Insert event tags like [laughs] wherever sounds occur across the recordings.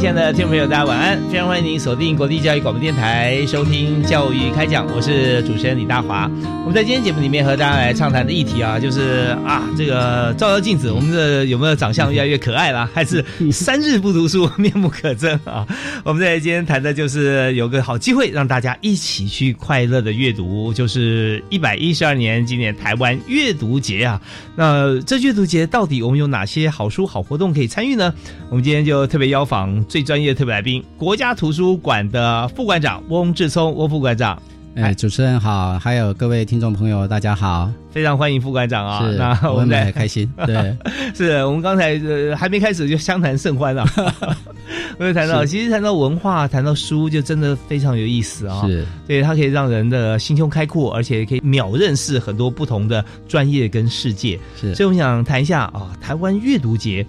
亲爱的听众朋友，大家晚安！非常欢迎您锁定国立教育广播电台，收听《教育开讲》，我是主持人李大华。我们在今天节目里面和大家来畅谈的议题啊，就是啊，这个照照镜子，我们的有没有长相越来越可爱了，还是三日不读书面目可憎啊？我们在今天谈的就是有个好机会，让大家一起去快乐的阅读，就是一百一十二年今年台湾阅读节啊。那这阅读节到底我们有哪些好书、好活动可以参与呢？我们今天就特别邀访最专业的特别来宾，国家图书馆的副馆长翁志聪，翁副馆长。哎，主持人好，还有各位听众朋友，大家好，非常欢迎副馆长啊！是，那我们很开心。[laughs] 对，是我们刚才呃还没开始就相谈甚欢啊。[laughs] 我就谈到，其实谈到文化，谈到书，就真的非常有意思啊。是，对，它可以让人的心胸开阔，而且可以秒认识很多不同的专业跟世界。是，所以我们想谈一下啊，台湾阅读节。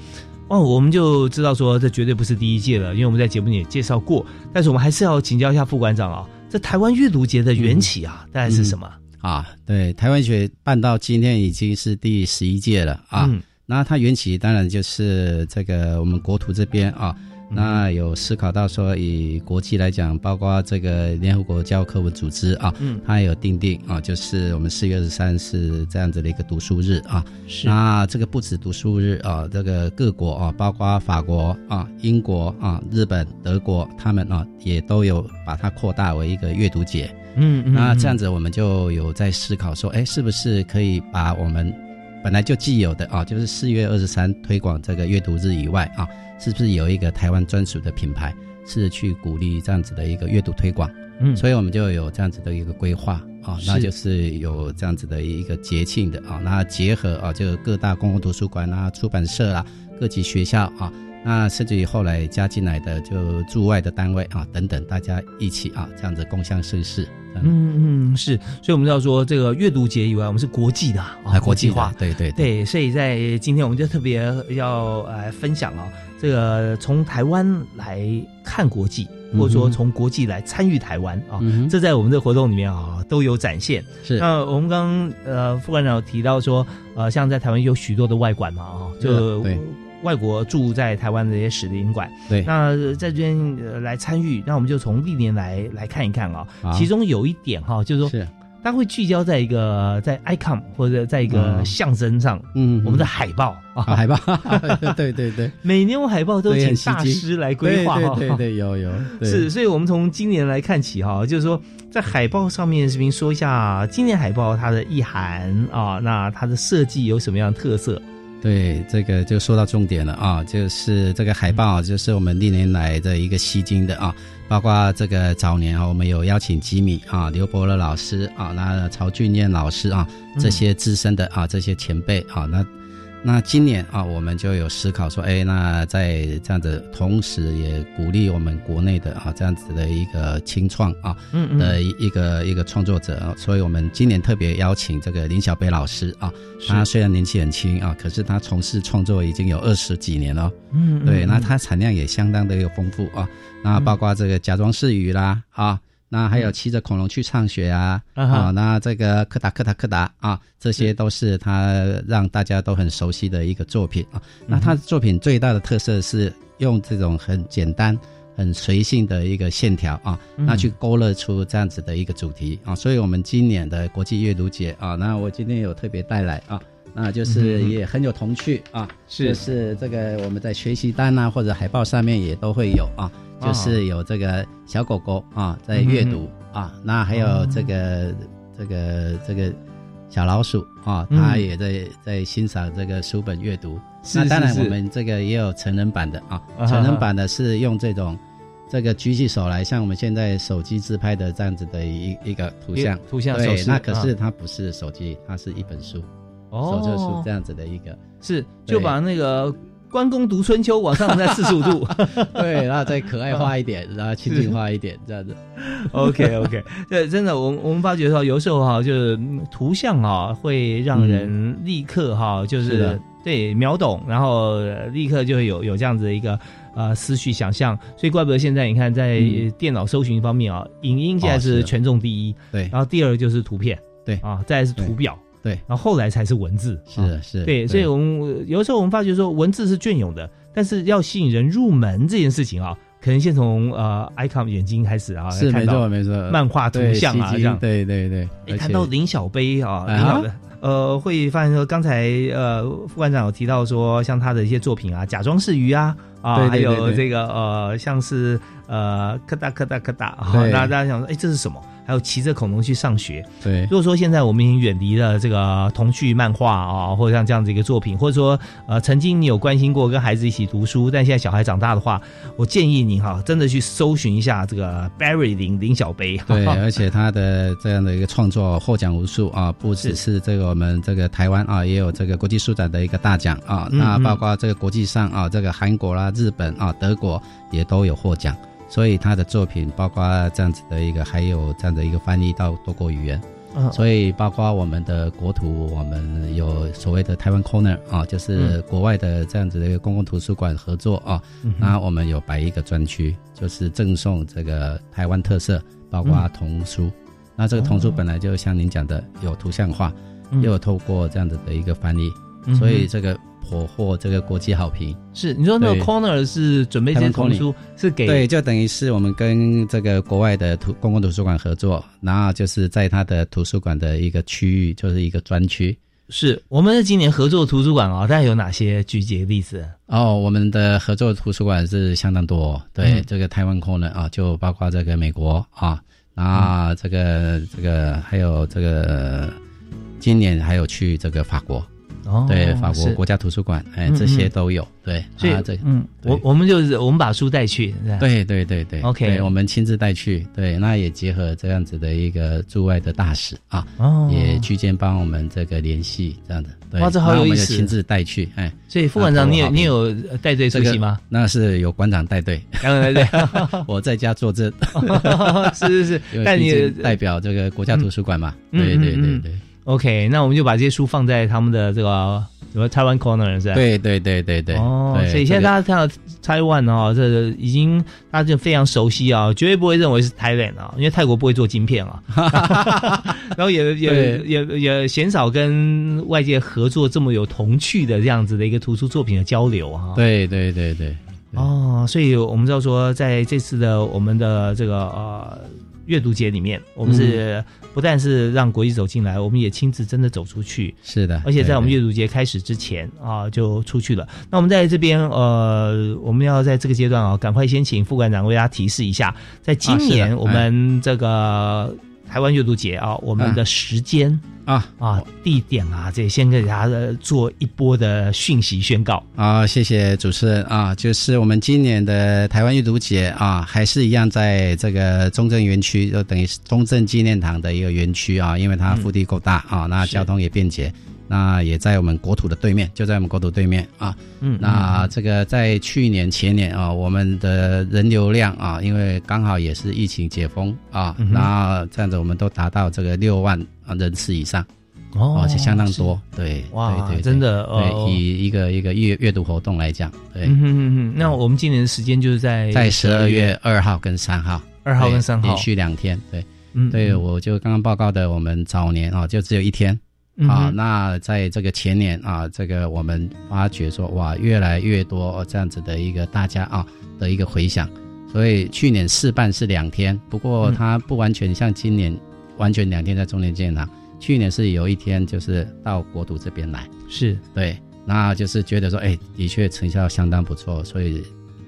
哦，我们就知道说这绝对不是第一届了，因为我们在节目里也介绍过。但是我们还是要请教一下副馆长啊。这台湾阅读节的缘起啊，大概是什么啊？对，台湾学办到今天已经是第十一届了啊。那它缘起当然就是这个我们国土这边啊。那有思考到说，以国际来讲，包括这个联合国教科文组织啊，嗯，它有定定啊，就是我们四月二十三是这样子的一个读书日啊。是。那这个不止读书日啊，这个各国啊，包括法国啊、英国啊、日本、德国，他们啊也都有把它扩大为一个阅读节。嗯嗯。那这样子，我们就有在思考说，哎，是不是可以把我们本来就既有的啊，就是四月二十三推广这个阅读日以外啊。是不是有一个台湾专属的品牌，是去鼓励这样子的一个阅读推广？嗯，所以我们就有这样子的一个规划啊，那就是有这样子的一个节庆的啊，那结合啊，就各大公共图书馆啊、出版社啊、各级学校啊，那甚至于后来加进来的就驻外的单位啊等等，大家一起啊，这样子共襄盛世。嗯嗯是，所以我们要说这个阅读节以外，我们是国际的啊，国际化，对对对，所以在今天我们就特别要来分享啊，这个从台湾来看国际，或者说从国际来参与台湾啊，这在我们的活动里面啊都有展现。是，那我们刚刚呃副馆长提到说，呃，像在台湾有许多的外馆嘛啊，就。外国住在台湾的这些使领馆，对，那在这边来参与，那我们就从历年来来看一看啊。其中有一点哈，就是说，它会聚焦在一个在 icon 或者在一个象征上，嗯，我们的海报。啊，海报，[laughs] 对对对，每年我海报都请大师来规划，对对对，有有 [laughs] 是，所以我们从今年来看起哈，就是说在海报上面是不是说一下今年海报它的意涵啊？那它的设计有什么样的特色？对，这个就说到重点了啊，就是这个海报，就是我们历年来的一个吸睛的啊，包括这个早年啊，我们有邀请吉米啊、刘伯乐老师啊、那曹俊彦老师啊这些资深的啊这些前辈啊那。那今年啊，我们就有思考说，哎，那在这样子，同时也鼓励我们国内的啊这样子的一个清创啊，嗯的一个一个创作者，所以我们今年特别邀请这个林小北老师啊，他虽然年纪很轻啊，可是他从事创作已经有二十几年了，嗯，对，那他产量也相当的有丰富啊，那包括这个假装是鱼啦啊。那还有骑着恐龙去上学啊，啊，那这个柯达柯达柯达啊，这些都是他让大家都很熟悉的一个作品啊。那他的作品最大的特色是用这种很简单、很随性的一个线条啊，那去勾勒出这样子的一个主题啊。所以我们今年的国际阅读节啊，那我今天有特别带来啊，那就是也很有童趣啊，是。是这个我们在学习单啊或者海报上面也都会有啊。就是有这个小狗狗啊，在阅读啊，那还有这个这个这个小老鼠啊，它也在在欣赏这个书本阅读。是那当然，我们这个也有成人版的啊成人版的是用这种这个举起手来，像我们现在手机自拍的这样子的一一个图像。图像对，那可是啊。它不是手机，它是一本书，哦手册书这样子的一个。是就把那个关公读春秋往上再四十五度。[laughs] 对，然后再可爱化一点，然后亲近化一点，这样子。[laughs] OK OK，对，真的，我我们发觉说有时候哈，就是嗯图像啊，会让人立刻哈，就是是对秒懂，然后呃立刻就会有有这样子的一个呃思绪想象，所以怪不得现在你看在嗯电脑搜寻方面啊，影音现在哦是权重第一，对，然后第二就是图片，对。啊，再来是图表，对然后后来才是文字，啊是的是。对，所以我们有的时候我们发觉说文字是隽永的，但是要吸引人入门这件事情啊，可能先从呃 icon 眼睛开始啊，是没错没错，漫画图像啊，这样。对对对。谈到林小杯啊，啊林小杯，呃，会发现说，刚才呃副馆长有提到说，像他的一些作品啊，假装是鱼啊，啊，还有这个呃，像是呃，咔哒咔哒咔哒，那大家想说，哎，这是什么？还有骑着恐龙去上学。对如果说现在我们已经远离了这个童趣漫画啊，或者像这样子一个作品，或者说呃曾经你有关心过跟孩子一起读书，但现在小孩长大的话，我建议你哈，真的去搜寻一下这个 Barry 林林小杯。对，[laughs] 而且他的这样的一个创作获奖无数啊，不只是这个我们这个台湾啊，也有这个国际书展的一个大奖啊，嗯嗯那包括这个国际上啊，这个韩国啦、日本啊、德国也都有获奖。所以他的作品包括这样子的一个，还有这样的一个翻译到多国语言。嗯所以包括我们的国图，我们有所谓的台湾 Corner 啊，就是国外的这样子的一个公共图书馆合作啊。嗯那我们有摆一个专区，就是赠送这个台湾特色，包括童书。那这个童书本来就像您讲的，有图像化，嗯又有透过这样子的一个翻译，嗯所以这个颇获这个国际好评。是你说那个 corner 是准备这些台湾童书是给对，就等于是我们跟这个国外的图公共图书馆合作，然后就是在它的图书馆的一个区域，就是一个专区。是我们今年合作图书馆啊，大概有哪些具体的例子？哦，我们的合作图书馆是相当多、哦，对，嗯这个台湾 corner 啊，就包括这个美国啊，那这个、这个还有这个今年还有去这个法国，哦对，法国国家图书馆，哎嗯，这些都有，对，所以啊这嗯，对。我我们就是我们把书带去，对对对对 OK 对我们亲自带去，对，那也结合这样子的一个驻外的大使啊，哦，也居间帮我们这个联系这样的，对，哇这好有那我们意思。就亲自带去，哎，所以副馆长，你有你有呃带队出这个席吗？那是有馆长带队，当然对，[laughs] 我在家坐镇。是 [laughs] 是是。但你代表这个国家图书馆嘛，嗯对对对对 OK，那我们就把这些书放在他们的这个什么台湾 corner 是吧？对对对对对。哦，所以现在大家看到台湾哦，这已经大家就非常熟悉啊，绝对不会认为是 Thailand 啊，因为泰国不会做晶片啊，[laughs] [laughs] 然后也也也也鲜少跟外界合作这么有童趣的这样子的一个图书作品的交流啊。对对对对，哦，所以我们知道说，在这次的我们的这个呃阅读节里面，我们是不但是让国际走进来，我们也亲自真的走出去，是的。而且在我们阅读节开始之前啊，就出去了。那我们在这边呃，我们要在这个阶段啊，赶快先请副馆长为大家提示一下，在今年我们这个台湾阅读节啊，我们的时间啊啊、地点啊，这先给大家呃做一波的讯息宣告。啊，谢谢主持人啊，就是我们今年的台湾阅读节啊，还是一样在这个中正园区，就等于是中正纪念堂的一个园区啊，因为它腹地够大啊，那交通也便捷。那也在我们国土的对面，就在我们国土对面啊。嗯，那这个在去年前年啊，我们的人流量啊，因为刚好也是疫情解封啊，嗯哼那这样子我们都达到这个六万啊人次以上哦而且相当多。对，哇对真的以一个一个阅阅读活动来讲，对，那我们今年的时间就是在在十二月二号跟三号，二号跟对三号连，续两天。对，嗯对，我就刚刚报告的，我们早年啊就只有一天。啊，那在这个前年啊，这个我们发觉说，哇，越来越多这样子的一个大家啊的一个回响，所以去年试办是两天，不过嗯。它不完全像今年完全两天在中年建堂，去年是有一天就是到国土这边来，是。对，那就是觉得说，哎，的确成效相当不错，所以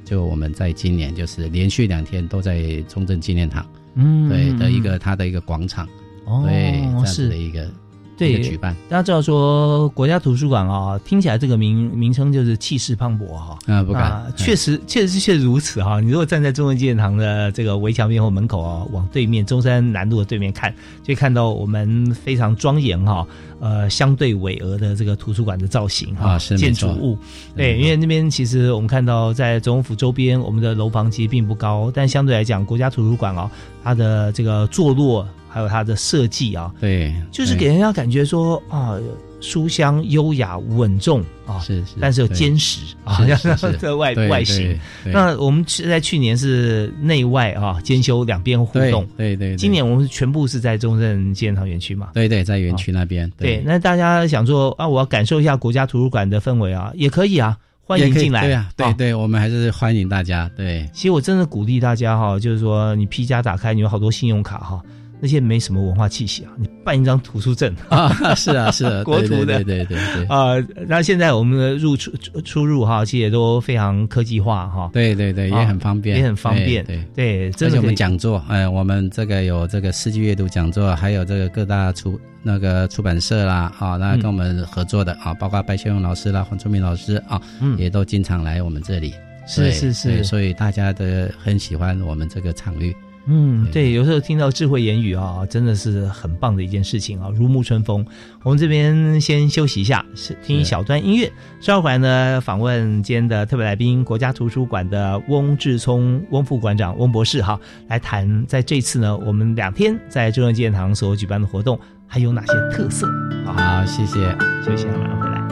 就我们在今年就是连续两天都在中正纪念堂，嗯。对的一个它的一个广场，哦对，这样子的一个对举办大家知道说国家图书馆啊，听起来这个名名称就是气势磅礴哈。啊，不敢啊，，确实，确实确实如此哈。你如果站在中文纪念堂的这个围墙边或门口啊，往对面中山南路的对面看，就看到我们非常庄严哈，呃，相对巍峨的这个图书馆的造型哈，建筑物。对，因为那边其实我们看到在总统府周边，我们的楼房其实并不高，但相对来讲，国家图书馆哦，它的这个坐落还有它的设计啊，对，就是给人家感觉说啊，书香、优雅、稳重啊，是是，但是又坚实啊，是像是是。[laughs] 这外外形。，那我们是在去年是内外啊兼修两边互动，对对，对今年我们全部是在中正纪念堂园区嘛。对对在园区那边，对，那大家想说啊，我要感受一下国家图书馆的氛围啊，也可以啊，欢迎进来。对啊，对啊。对，我们还是欢迎大家，对，其实我真的鼓励大家哈，就是说你 P 加打开，你有好多信用卡哈，那些没什么文化气息啊，你办一张图书证啊，是啊是啊，[laughs] 对国图的对对对啊。那现在我们的入出出出入哈，其实也都非常科技化哈。对对对，啊也很方便，也很方便对。对，而且我们讲座，哎，我们这个有这个世纪阅读讲座，还有这个各大出那个出版社啦，啊，那嗯跟我们合作的啊，包括白先勇老师啦、黄春明老师啊，嗯也都经常来我们这里。是是是所以大家都很喜欢我们这个场域。嗯，对，有时候听到智慧言语啊，真的是很棒的一件事情啊，如沐春风。我们这边先休息一下，是听一小段音乐。稍后回来呢，访问今天的特别来宾，国家图书馆的翁志聪翁副馆长翁博士哈，来谈在这次呢，我们两天在中央纪念堂所举办的活动还有哪些特色啊？好，谢谢。休息一下，马上回来。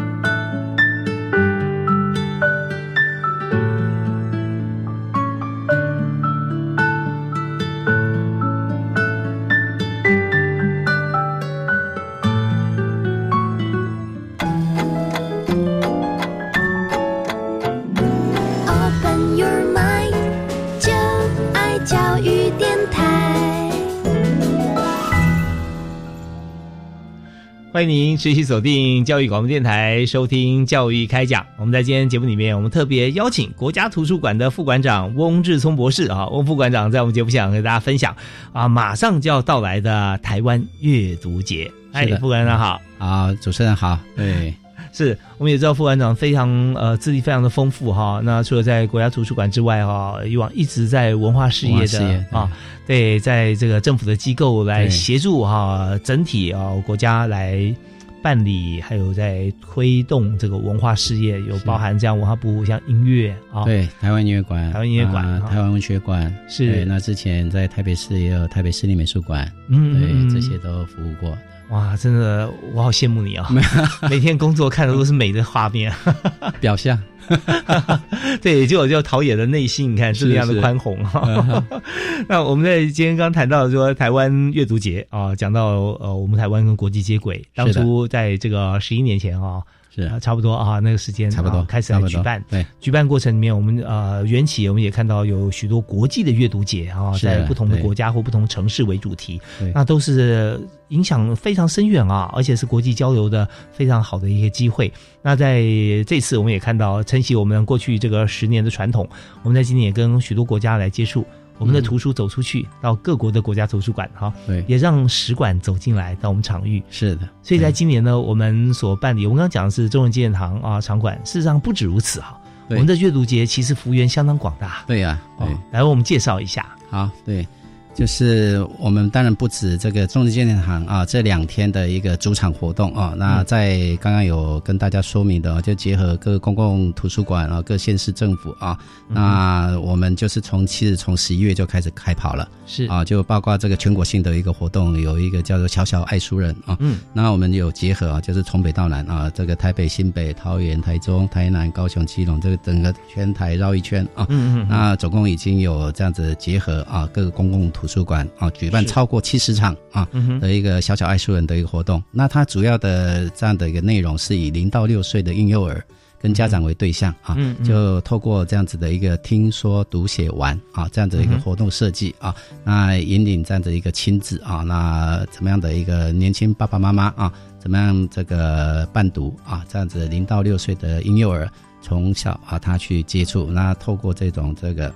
欢迎您持续锁定教育广播电台，收听教育开讲。我们在今天节目里面，我们特别邀请国家图书馆的副馆长翁志聪博士啊，翁副馆长在我们节目上跟大家分享啊，马上就要到来的台湾阅读节。哎副馆长好。啊，主持人好。对，是，我们也知道副馆长非常呃资历非常的丰富哈。那除了在国家图书馆之外哈，以往一直在文化事业的业啊，对，在这个政府的机构来协助哈整体啊国家来办理，还有在推动这个文化事业，有包含这样文化部像音乐啊，对，台湾音乐馆，台湾音乐馆台湾文学馆。是。对那之前在台北市也有台北市立美术馆，对，嗯嗯嗯。这些都服务过。哇，真的我好羡慕你啊！[laughs] 每天工作看的都是美的画面，[laughs] 表象，[laughs] 对，就有就陶冶的内心，你看是是那样的宽宏。哈。嗯那我们在今天刚谈到说台湾阅读节啊，讲到呃我们台湾跟国际接轨，当初在这个十一年前啊，是啊差不多啊那个时间差不多啊开始来举办。对，举办过程里面，我们呃缘起我们也看到有许多国际的阅读节啊，在不同的国家或不同城市为主题，对那都是影响非常深远啊，而且是国际交流的非常好的一些机会。那在这次我们也看到，承袭我们过去这个十年的传统，我们在今年也跟许多国家来接触。我们的嗯图书走出去，到各国的国家图书馆哈，对，也让使馆走进来到我们场域。是的。所以在今年呢，我们所办理，我们刚刚讲的是中文纪念堂啊场馆，事实上不止如此哈。我们的阅读节其实幅员相当广大。对呀，哦对，，来为我们介绍一下。好，对，就是我们当然不止这个中正纪念堂啊，这两天的一个主场活动啊。那在刚刚有跟大家说明的啊，就结合各公共图书馆啊、各县市政府啊，那我们就是从其实从十一月就开始开跑了是啊，就包括这个全国性的一个活动，有一个叫做“小小爱书人”啊。嗯，那我们有结合啊，就是从北到南啊，这个台北、新北、桃园、台中、台南、高雄、基隆，这个整个全台绕一圈啊。嗯嗯嗯，那总共已经有这样子结合啊，各个公共图书馆啊，举办超过七十场啊嗯，的一个小小爱书人的一个活动。那它主要的这样的一个内容是以零到六岁的婴幼儿跟家长为对象啊，嗯嗯。就透过这样子的一个听说读写玩啊这样的一个活动设计啊，那引领这样的一个亲子啊，那怎么样的一个年轻爸爸妈妈啊，怎么样这个伴读啊，这样子零到六岁的婴幼儿从小啊他去接触，那透过这种这个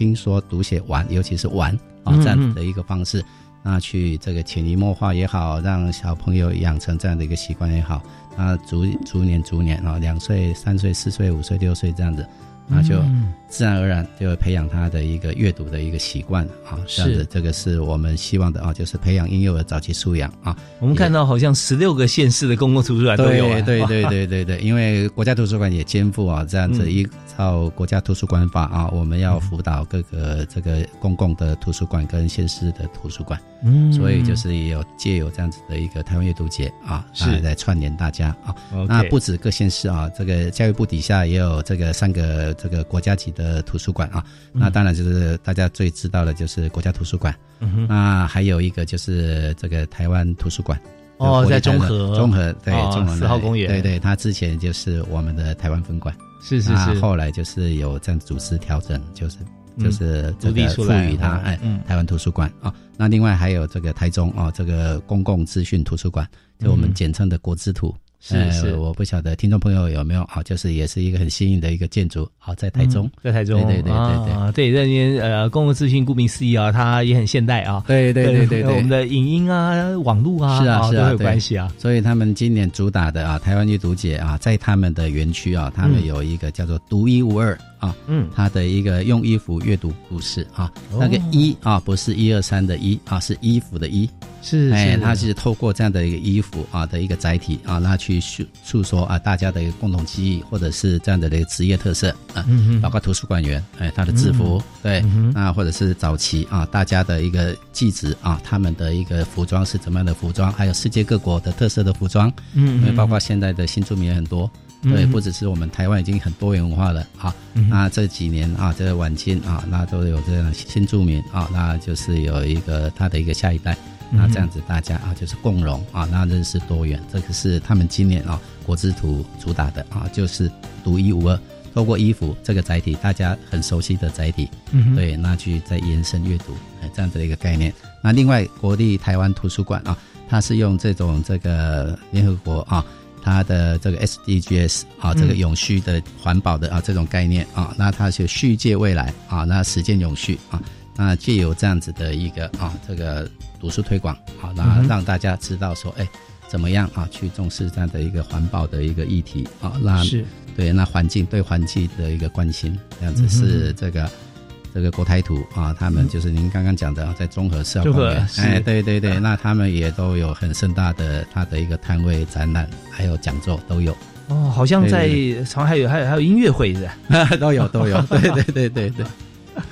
听说读写玩，尤其是玩啊嗯这样子的一个方式。那去这个潜移默化也好，让小朋友养成这样的一个习惯也好，那逐逐年逐年啊，两岁、三岁、四岁、五岁、六岁这样子，那就嗯自然而然就会培养他的一个阅读的一个习惯啊，这样是子，这个是我们希望的啊，就是培养婴幼儿早期素养啊。我们看到好像十六个县市的公共图书馆都有、啊，对对对对对对，因为国家图书馆也肩负啊这样子嗯依照国家图书馆法啊，我们要辅导各个这个公共的图书馆跟县市的图书馆，嗯所以就是也有借有这样子的一个台湾阅读节啊，是来来串联大家啊。那不止各县市啊，这个教育部底下也有这个三个这个国家级的图书馆啊。那当然就是大家最知道的就是国家图书馆，那还有一个就是这个台湾图书馆。哦在中和。中和对哦中和四号公园。对对，它之前就是我们的台湾分馆，是是是，后来就是有这样组织调整，就是嗯就是这个赋予它嗯哎嗯台湾图书馆啊。那另外还有这个台中啊这个公共资讯图书馆，就我们嗯。简称的国资图。是呃是。我不晓得听众朋友有没有啊，就是也是一个很新颖的一个建筑，好在台中嗯，在台中，对对对对对。啊，对，这边呃，公共资讯顾名思义啊，它也很现代啊，[laughs] 对对对对对，我们的影音啊、网络啊，是啊是啊都有关系啊，所以他们今年主打的啊，台湾阅读节啊，在他们的园区啊，他们有一个叫做独一无二啊，嗯，它的一个用衣服阅读故事啊，哦那个一啊不是一二三的一啊，是衣服的衣，是哎，是，它是透过这样的一个衣服啊的一个载体啊，那去诉诉说啊大家的一个共同记忆，或者是这样的一个职业特色啊，嗯哼。包括图书馆员，哎，他的制服，对，嗯哼。那或者是早期啊，大家的一个记职啊，他们的一个服装是怎么样的服装，还有世界各国的特色的服装，嗯因为包括现在的新住民也很多，嗯。对，不只是我们台湾已经很多元文化了啊。嗯那这几年啊，这个晚清啊，那都有这样的新住民啊，那就是有一个他的一个下一代。嗯那这样子大家啊，就是共荣啊，那认识多元，这个是他们今年啊国之图主打的啊，就是独一无二。透过衣服这个载体，大家很熟悉的载体，嗯对，那去再延伸阅读，哎，这样子的一个概念。那另外，国立台湾图书馆啊，它是用这种这个联合国啊，它的这个 SDGs 啊，这个永续的环保的啊这种概念啊，那它是续借未来啊，那实践永续啊，那借由这样子的一个啊这个读书推广好，那让大家知道说，哎。怎么样啊？去重视这样的一个环保的一个议题啊？那是。对，那环境对环境的一个关心，这样子是这个、这个国台图啊，他们就是您刚刚讲的，啊在中和四号中和公园，哎，对对对，那他们也都有很盛大的他的一个摊位展览，还有讲座都有，哦，好像在对好像还有还有还有音乐会是吧？都 [laughs] 有都有，对对对对对，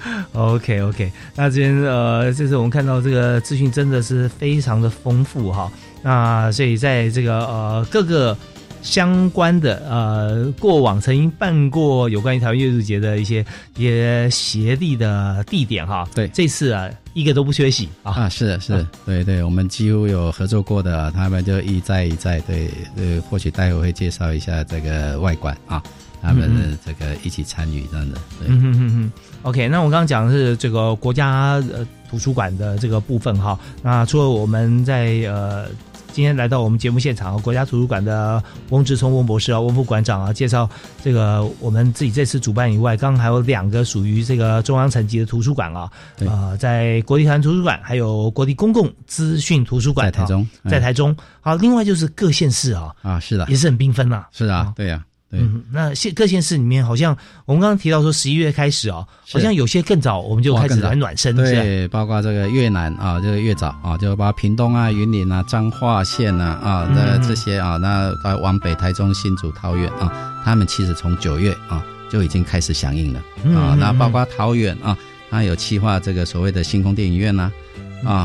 [laughs] OK OK，那这边呃，这次我们看到这个资讯真的是非常的丰富哈。那所以在这个呃各个相关的呃过往曾经办过有关于台湾阅读节的一些一些协力的地点哈，对这次啊一个都不缺席啊。啊，是是，对对，我们几乎有合作过的，他们就一再一再，对对，或许待会会介绍一下这个外观啊，他们嗯这个一起参与这样的，对。嗯哼哼哼，OK，那我刚刚讲的是这个国家呃图书馆的这个部分哈。那除了我们在呃今天来到我们节目现场，国家图书馆的翁志聪翁博士啊，翁副馆长啊，介绍这个我们自己这次主办以外，刚刚还有两个属于这个中央层级的图书馆啊，对呃，在国立台湾图书馆，还有国立公共资讯图书馆，在台中啊在嗯台中。好，另外就是各县市啊，啊，是的，也是很缤纷呐。是啊啊，对呀、对，嗯，那县各县市里面，好像我们刚刚提到说十一月开始哦，好像有些更早，我们就开始来暖身，对，包括这个越南啊，这个越早啊，就包括屏东啊、云林啊、彰化县啊啊的嗯。这些啊，那到往北台中、新竹、桃园啊，他们其实从九月啊就已经开始响应了嗯啊嗯。那包括桃园啊，它有企划这个所谓的星空电影院呐、啊，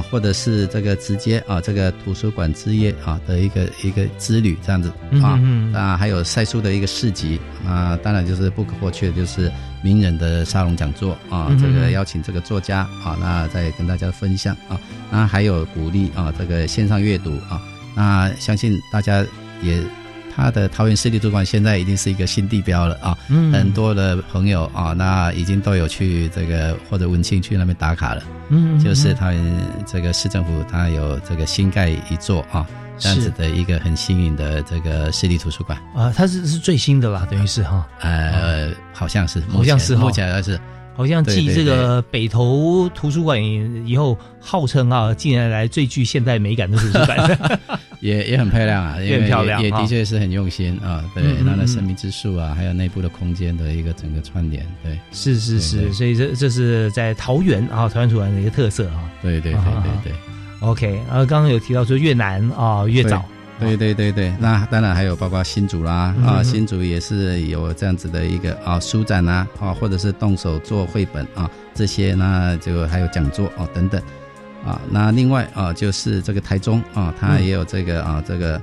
或者是这个直接啊，这个图书馆之夜啊的一个一个之旅这样子啊，啊，还有赛书的一个市集啊，当然就是不可或缺的就是名人的沙龙讲座啊，嗯这个邀请这个作家啊，那再跟大家分享啊，那还有鼓励啊这个线上阅读啊，那相信大家也。他的桃园市立图书馆现在已经是一个新地标了啊，嗯。很多的朋友啊，那已经都有去这个或者文青去那边打卡了。嗯，嗯就是他们这个市政府，它有这个新盖一座啊，这样子的一个很新颖的这个市立图书馆。啊，它是是最新的啦，等于是哈，呃，好像是，好像是哈。目前是。好像继这个北投图书馆以后，号称啊近年来最具现代美感的图书馆。[laughs] 也也很漂亮啊，也很漂亮啊也的确是很用心啊。对那那生命之树啊，还有内部的空间的一个整个串联，对。是是是，所以这这是在桃园啊，桃园土玩的一个特色啊。对对对啊对对。OK，然后刚刚有提到说越南啊越早，对对对对，那当然还有包括新竹啦嗯啊，新竹也是有这样子的一个啊书展啊啊，或者是动手做绘本啊这些，那就还有讲座啊等等啊。那另外啊就是这个台中啊，它嗯也有这个啊这个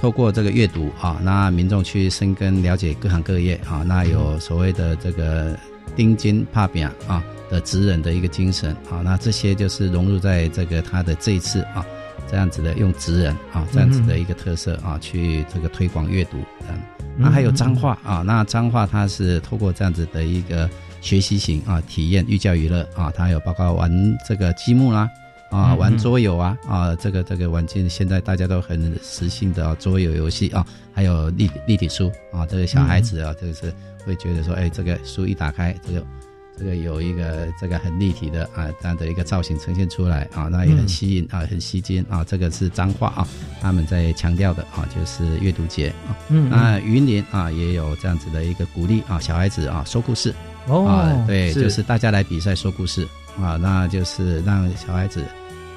透过这个阅读啊，那民众去深耕了解各行各业啊，那有所谓的这个钉金怕扁啊的职人的一个精神啊，那这些就是融入在这个他的这一次啊。这样子的用职人啊，这样子的一个特色啊，去这个推广阅读这样。那还有彰化啊，那彰化它是透过这样子的一个学习型啊体验寓教于乐啊，它有包括玩这个积木啦。啊，嗯玩桌游啊，啊，这个这个玩进现在大家都很时兴的、啊、桌游游戏啊，还有立立体书啊，这个小孩子啊，这个是会觉得说，哎，这个书一打开，这个这个有一个这个很立体的啊这样的一个造型呈现出来啊，那也很吸引啊，很吸睛啊，这个是脏话啊，他们在强调的啊，就是阅读节啊。嗯，那云林啊也有这样子的一个鼓励啊，小孩子啊说故事哦啊，，对，就是大家来比赛说故事啊，那就是让小孩子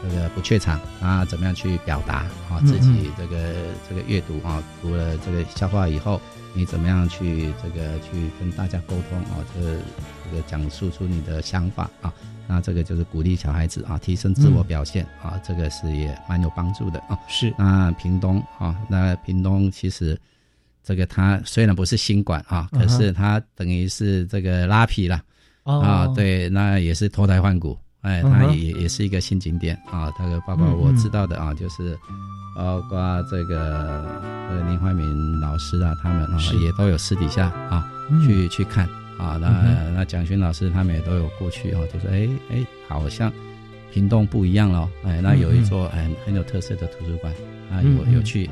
这个不怯场啊，怎么样去表达啊嗯自己这个这个阅读啊，读了这个消化以后，你怎么样去这个去跟大家沟通啊，这个这个讲述出你的想法啊，那这个就是鼓励小孩子啊提升自我表现啊，这个是也蛮有帮助的啊。是。那屏东啊，那屏东其实这个他虽然不是新馆啊，可是他等于是这个拉皮啦、哦。啊，，对，那也是脱胎换骨，哎，它嗯哼。也也是一个新景点啊。它个包括嗯我知道的啊，就是包括这个这个林怀民老师啊，他们啊也都有私底下啊嗯。去去看啊。那嗯那蒋勋老师他们也都有过去啊，就说哎哎，好像屏东不一样了，哎，那有一座很很有特色的图书馆啊，有有去，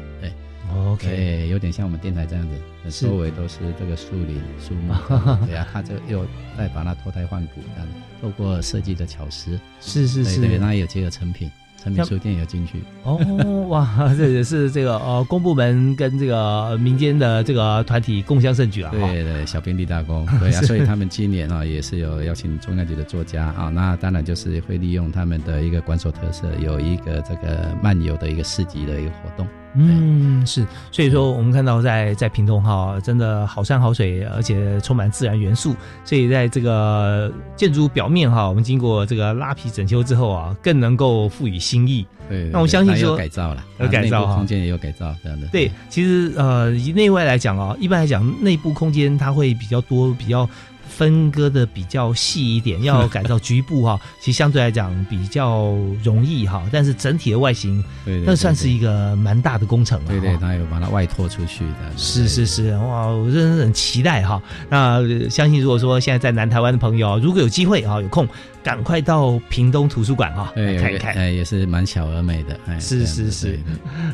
对。OK，对，有点像我们电台这样子，周围都是这个树林、树木。[laughs] 对啊，他就又再把它脱胎换骨，这样子，透过设计的巧思，是是是，对对，那也有结合成品，成品书店有进去。哦，哇，[laughs] 这也是这个呃公部门跟这个民间的这个团体共襄盛举啊，哈对对，小兵立大功，对啊，所以他们今年啊也是有邀请重量级的作家啊，那当然就是会利用他们的一个馆所特色，有一个这个漫游的一个市集的一个活动。嗯，是，所以说我们看到在在屏东哈，真的好山好水，而且充满自然元素，所以在这个建筑表面哈，我们经过这个拉皮整修之后啊，更能够赋予新意。对，对那我相信有说改造了，有改造空间也有改造，这样的。对，其实呃，以内外来讲啊，一般来讲，内部空间它会比较多，比较分割的比较细一点，要改造局部哈，[laughs] 其实相对来讲比较容易哈，但是整体的外形，对，对那算是一个蛮大的工程了。对对，哈它有把它外拓出去的。是是是，哇，我真的很期待哈。那呃相信如果说现在在南台湾的朋友，如果有机会啊，有空赶快到屏东图书馆哈对，来看一看。哎，也是蛮巧而美的，哎，是是是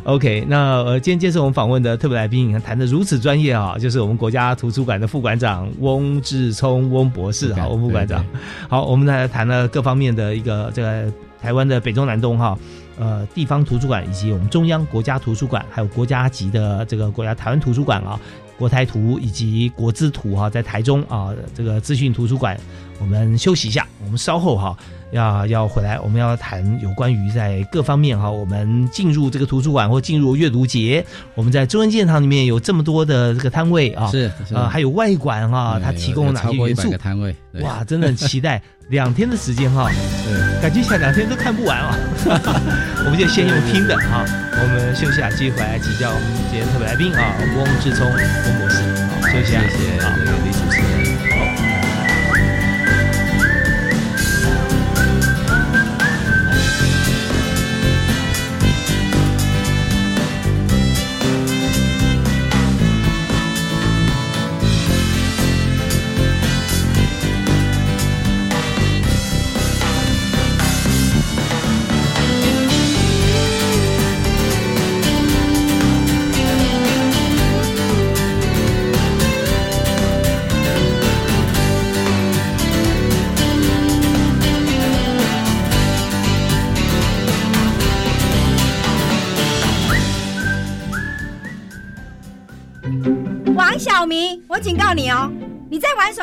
OK，那呃，今天接受我们访问的特别来宾，你看谈的如此专业啊，就是我们国家图书馆的副馆长翁志聪翁博士哈，翁副馆长。好，我们来谈了各方面的一个这个台湾的北中南东哈，呃，地方图书馆以及我们中央国家图书馆，还有国家级的这个国家台湾图书馆啊，国台图以及国资图哈，在台中啊这个资讯图书馆，我们休息一下，我们稍后哈。要要回来，我们要谈有关于在各方面哈，我们进入这个图书馆或进入阅读节，我们在中央纪念堂里面有这么多的这个摊位啊，是是呃，还有外馆啊，对它提供了哪些元素？摊位，哇，真的很期待两天的时间哈，对。感觉起来两天都看不完啊。[laughs] 我们就先用听的哈，我们休息一下，继续回来请教我们今天特别来宾啊，翁志聪翁博士，好，休息一下，谢谢好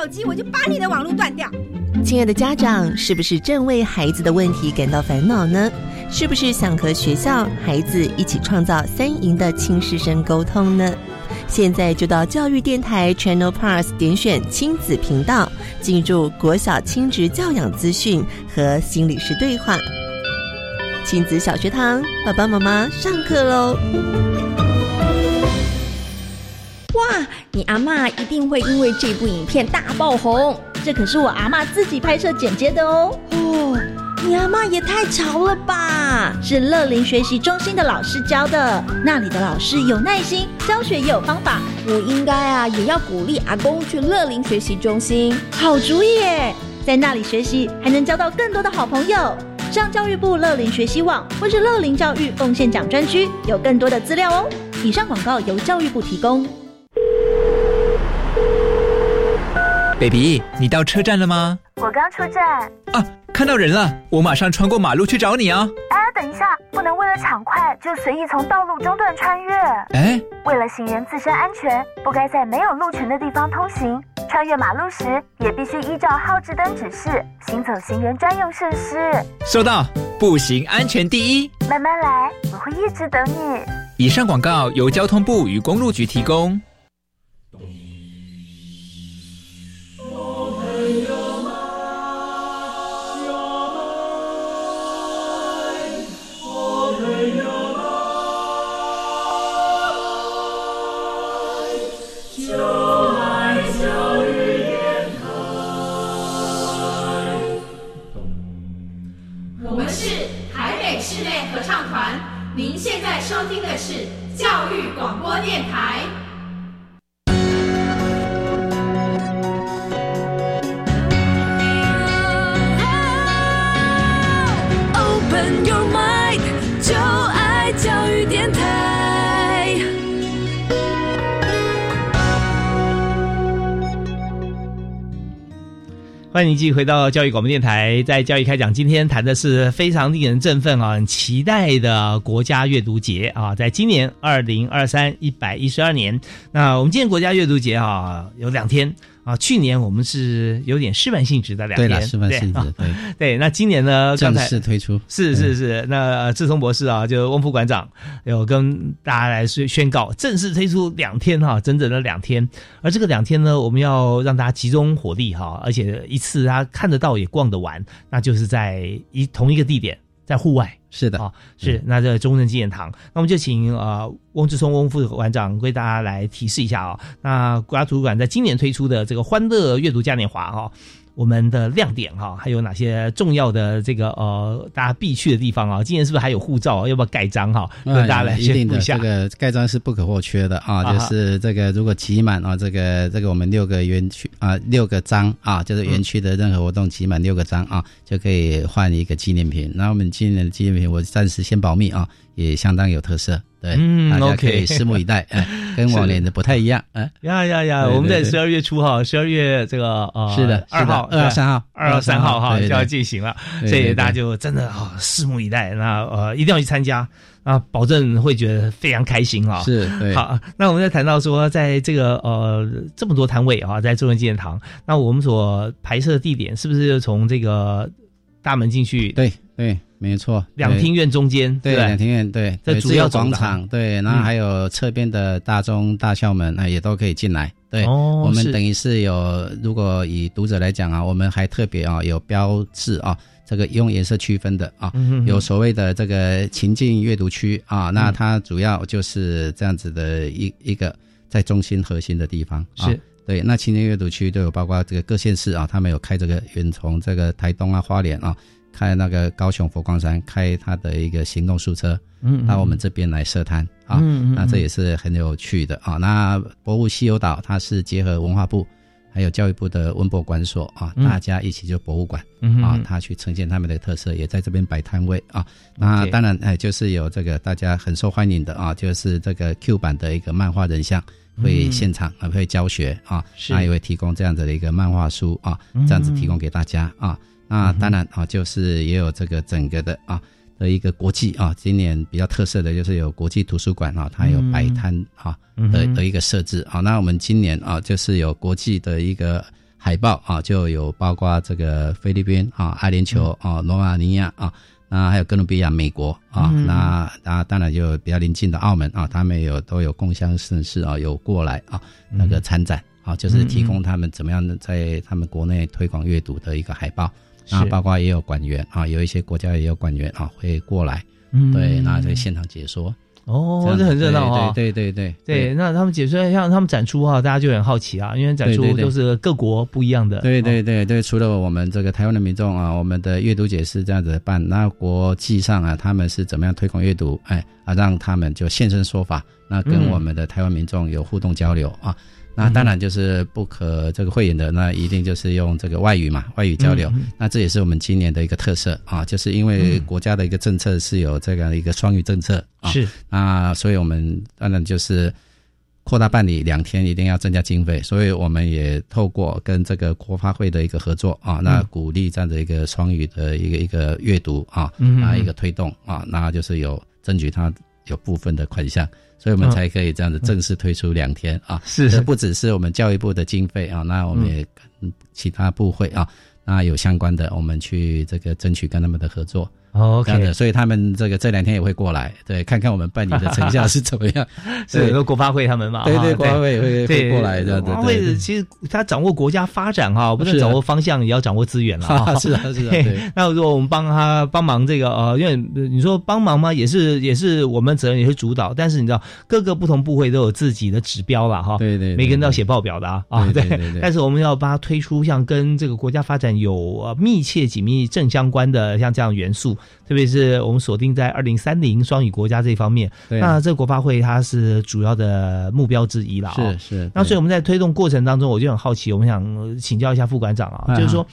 手机，我就把你的网络断掉。亲爱的家长，是不是正为孩子的问题感到烦恼呢？是不是想和学校、孩子一起创造三赢的亲师生沟通呢？现在就到教育电台 Channel Plus 点选亲子频道，进入国小亲职教养资讯和心理师对话。亲子小学堂，爸爸妈妈上课喽！哇，你阿妈一定会因为这部影片大爆红，这可是我阿妈自己拍摄剪接的哦。哦，你阿妈也太潮了吧！是乐龄学习中心的老师教的，那里的老师有耐心，教学也有方法。我应该啊，也要鼓励阿公去乐龄学习中心。好主意耶，在那里学习还能交到更多的好朋友。上教育部乐龄学习网或是乐龄教育奉献奖专区，有更多的资料哦。以上广告由教育部提供。baby，你到车站了吗？我刚出站啊，看到人了，我马上穿过马路去找你啊！哎，等一下，不能为了抢快就随意从道路中段穿越。哎，为了行人自身安全，不该在没有路权的地方通行。穿越马路时，也必须依照号志灯指示行走行人专用设施。收到，步行安全第一。慢慢来，我会一直等你。以上广告由交通部与公路局提供。电台。欢迎继续回到教育广播电台，在教育开讲，今天谈的是非常令人振奋啊、很期待的国家阅读节啊，在今年二零二三一百一十二年，那我们今年国家阅读节啊有两天啊，去年我们是有点示范性质的两天，对了，示范性质，啊对，[laughs] 对，那今年呢，正式推出，是是是，那呃志聪博士啊，就翁副馆长有跟大家来宣宣告，正式推出两天哈、整整的两天。而这个两天呢，我们要让大家集中火力哈、而且一次他看得到也逛得完，那就是在一同一个地点，在户外。是的，啊、是那这中正纪念堂，那我们就请呃翁志聪翁副馆长为大家来提示一下啊、那国家图书馆在今年推出的这个欢乐阅读嘉年华哈、我们的亮点哈、还有哪些重要的这个呃大家必去的地方啊？今年是不是还有护照？啊要不要盖章哈、跟大家来哎一定的，宣布一下这。个盖章是不可或缺的啊，啊就是这个如果集满啊，这个这个我们六个园区啊，六个章啊，就是园区的任何活动集满六个章啊，就可以换一个纪念品。那我们今年的纪念品我暂时先保密啊，也相当有特色，对，嗯大家 OK 可以拭目以待，[laughs] 哎，跟往年的不太一样，哎，呀呀呀！我们在对十二月初哈，十二月这个呃是的二号、是的2号三号二号、三号哈就要进行了，所以大家就真的啊拭目以待。那呃一定要去参加，啊，保证会觉得非常开心啊。是对好，那我们在谈到说，在这个呃这么多摊位啊，在中文纪念堂，那我们所拍摄的地点是不是就从这个大门进去？对对，没错，对两厅院中间，对，不两庭院对，这主要广场对，然后嗯还有侧边的大中大校门，那也都可以进来。对，哦我们等于是有，如果以读者来讲啊，我们还特别啊有标志啊，这个用颜色区分的啊，嗯哼哼。有所谓的这个情境阅读区啊，那嗯它主要就是这样子的一一个在中心核心的地方啊。是。对，那青年阅读区都有包括这个各县市啊，他们有开这个远从这个台东啊、花莲啊，开那个高雄佛光山开他的一个行动宿车，嗯嗯到我们这边来设摊啊，嗯嗯嗯那这也是很有趣的啊。那博物西游岛它是结合文化部还有教育部的文博馆所啊，嗯大家一起就博物馆啊他去呈现他们的特色，也在这边摆摊位啊。那当然哎，就是有这个大家很受欢迎的啊，就是这个 Q 版的一个漫画人像。会嗯现场啊，会教学啊，是那也会提供这样子的一个漫画书啊，这样子提供给大家啊。那当然啊，就是也有这个整个的啊的一个国际啊，今年比较特色的就是有国际图书馆啊，它有摆摊啊的的一个设置啊。那我们今年啊，就是有国际的一个海报啊，就有包括这个菲律宾啊、阿联酋啊、罗马尼亚啊，那还有哥伦比亚、美国啊，那那当然就比较临近的澳门啊，他们有都有共襄盛世啊，有过来啊那个参展啊，就是提供他们怎么样的在他们国内推广阅读的一个海报。那包括也有馆员啊，有一些国家也有馆员啊会过来，嗯对，那在现场解说。哦，这很热闹啊！对对对对，那他们解说像他们展出哈，大家就很好奇啊，因为展出都是各国不一样的。对对对对，除了我们这个台湾的民众啊，我们的阅读解释这样子办，那国际上啊，他们是怎么样推广阅读？哎啊，让他们就现身说法，那跟我们的台湾民众有互动交流啊。那当然就是不可这个会演的，那一定就是用这个外语嘛，外语交流。那这也是我们今年的一个特色啊，就是因为国家的一个政策是有这样的一个双语政策啊，是。那所以我们当然就是扩大办理两天，一定要增加经费，所以我们也透过跟这个国发会的一个合作啊，那鼓励这样的一个双语的一个一个阅读啊，啊一个推动啊，那就是有争取它有部分的款项。所以我们才可以这样子正式推出两天啊，是。不只是我们教育部的经费啊，那我们也跟其他部会啊，那有相关的，我们去这个争取跟他们的合作。OK 的，所以他们这个这两天也会过来，对，看看我们办理的成效是怎么样。[laughs] 是个国发会他们嘛？对对，国发会也会会过来的。国发会其实他掌握国家发展哈，[laughs] 不是掌握方向，也要掌握资源了。[laughs] 是啊是啊。那如果我们帮他帮忙这个呃，因为你说帮忙嘛，也是也是我们责任也是主导，但是你知道各个不同部会都有自己的指标了哈。对对。每个人都要写报表的啊啊对对对。但是我们要帮他推出像跟这个国家发展有密切紧密正相关的像这样元素，特别是。我们锁定在二零三零双语国家这一方面，那这个国发会它是主要的目标之一了是是。那所以我们在推动过程当中，我就很好奇，我们想请教一下副馆长啊，就是说，